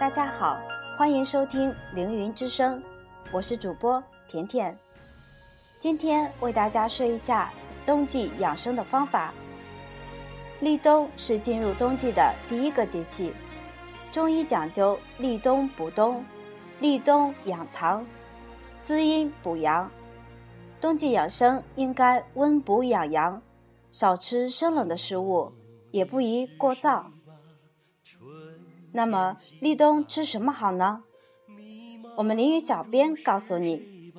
大家好，欢迎收听凌云之声，我是主播甜甜。今天为大家说一下冬季养生的方法。立冬是进入冬季的第一个节气，中医讲究立冬补冬，立冬养藏，滋阴补阳。冬季养生应该温补养阳，少吃生冷的食物，也不宜过燥。那么立冬吃什么好呢？我们淋雨小编告诉你：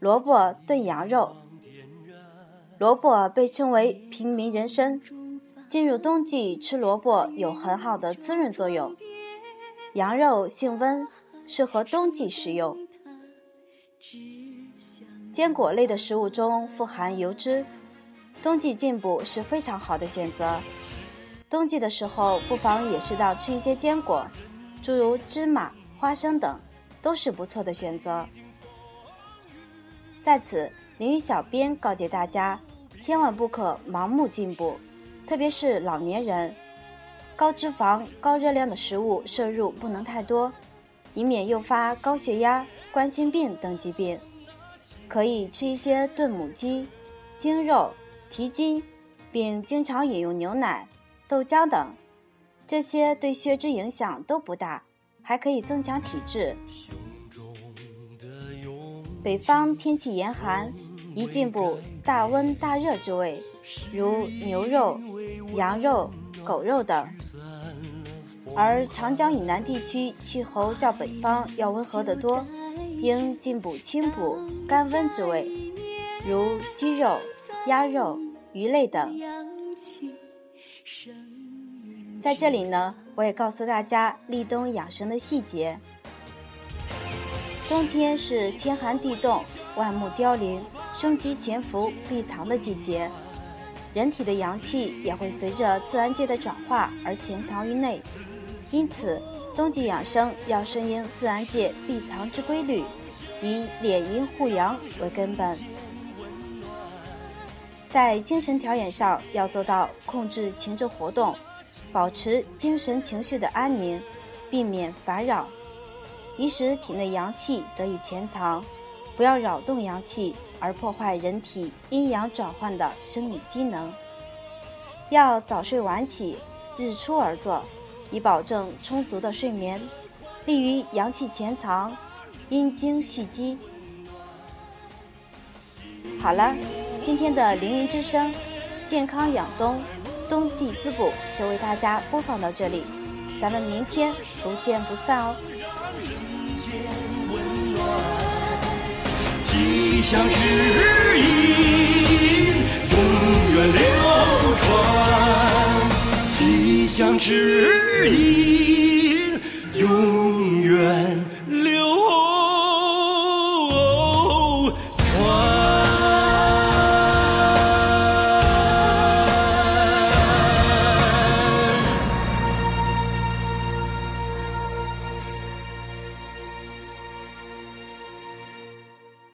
萝卜炖羊肉。萝卜被称为平民人参，进入冬季吃萝卜有很好的滋润作用。羊肉性温，适合冬季食用。坚果类的食物中富含油脂，冬季进补是非常好的选择。冬季的时候，不妨也适当吃一些坚果，诸如芝麻、花生等，都是不错的选择。在此，淋雨小编告诫大家，千万不可盲目进补，特别是老年人，高脂肪、高热量的食物摄入不能太多，以免诱发高血压、冠心病等疾病。可以吃一些炖母鸡、精肉、蹄筋，并经常饮用牛奶。豆浆等，这些对血脂影响都不大，还可以增强体质。北方天气严寒，宜进补大温大热之味，如牛肉、羊肉、狗肉等。而长江以南地区气候较北方要温和得多，应进补清补甘温之味，如鸡肉、鸭肉、鱼类等。在这里呢，我也告诉大家立冬养生的细节。冬天是天寒地冻、万木凋零、生机潜伏闭藏的季节，人体的阳气也会随着自然界的转化而潜藏于内。因此，冬季养生要顺应自然界闭藏之规律，以敛阴护阳为根本。在精神调养上，要做到控制情志活动，保持精神情绪的安宁，避免烦扰，以使体内阳气得以潜藏。不要扰动阳气，而破坏人体阴阳转换的生理机能。要早睡晚起，日出而作，以保证充足的睡眠，利于阳气潜藏，阴精蓄积。好了。今天的凌云之声，健康养冬，冬季滋补就为大家播放到这里，咱们明天不见不散哦。吉祥之音永远流传，吉祥之音。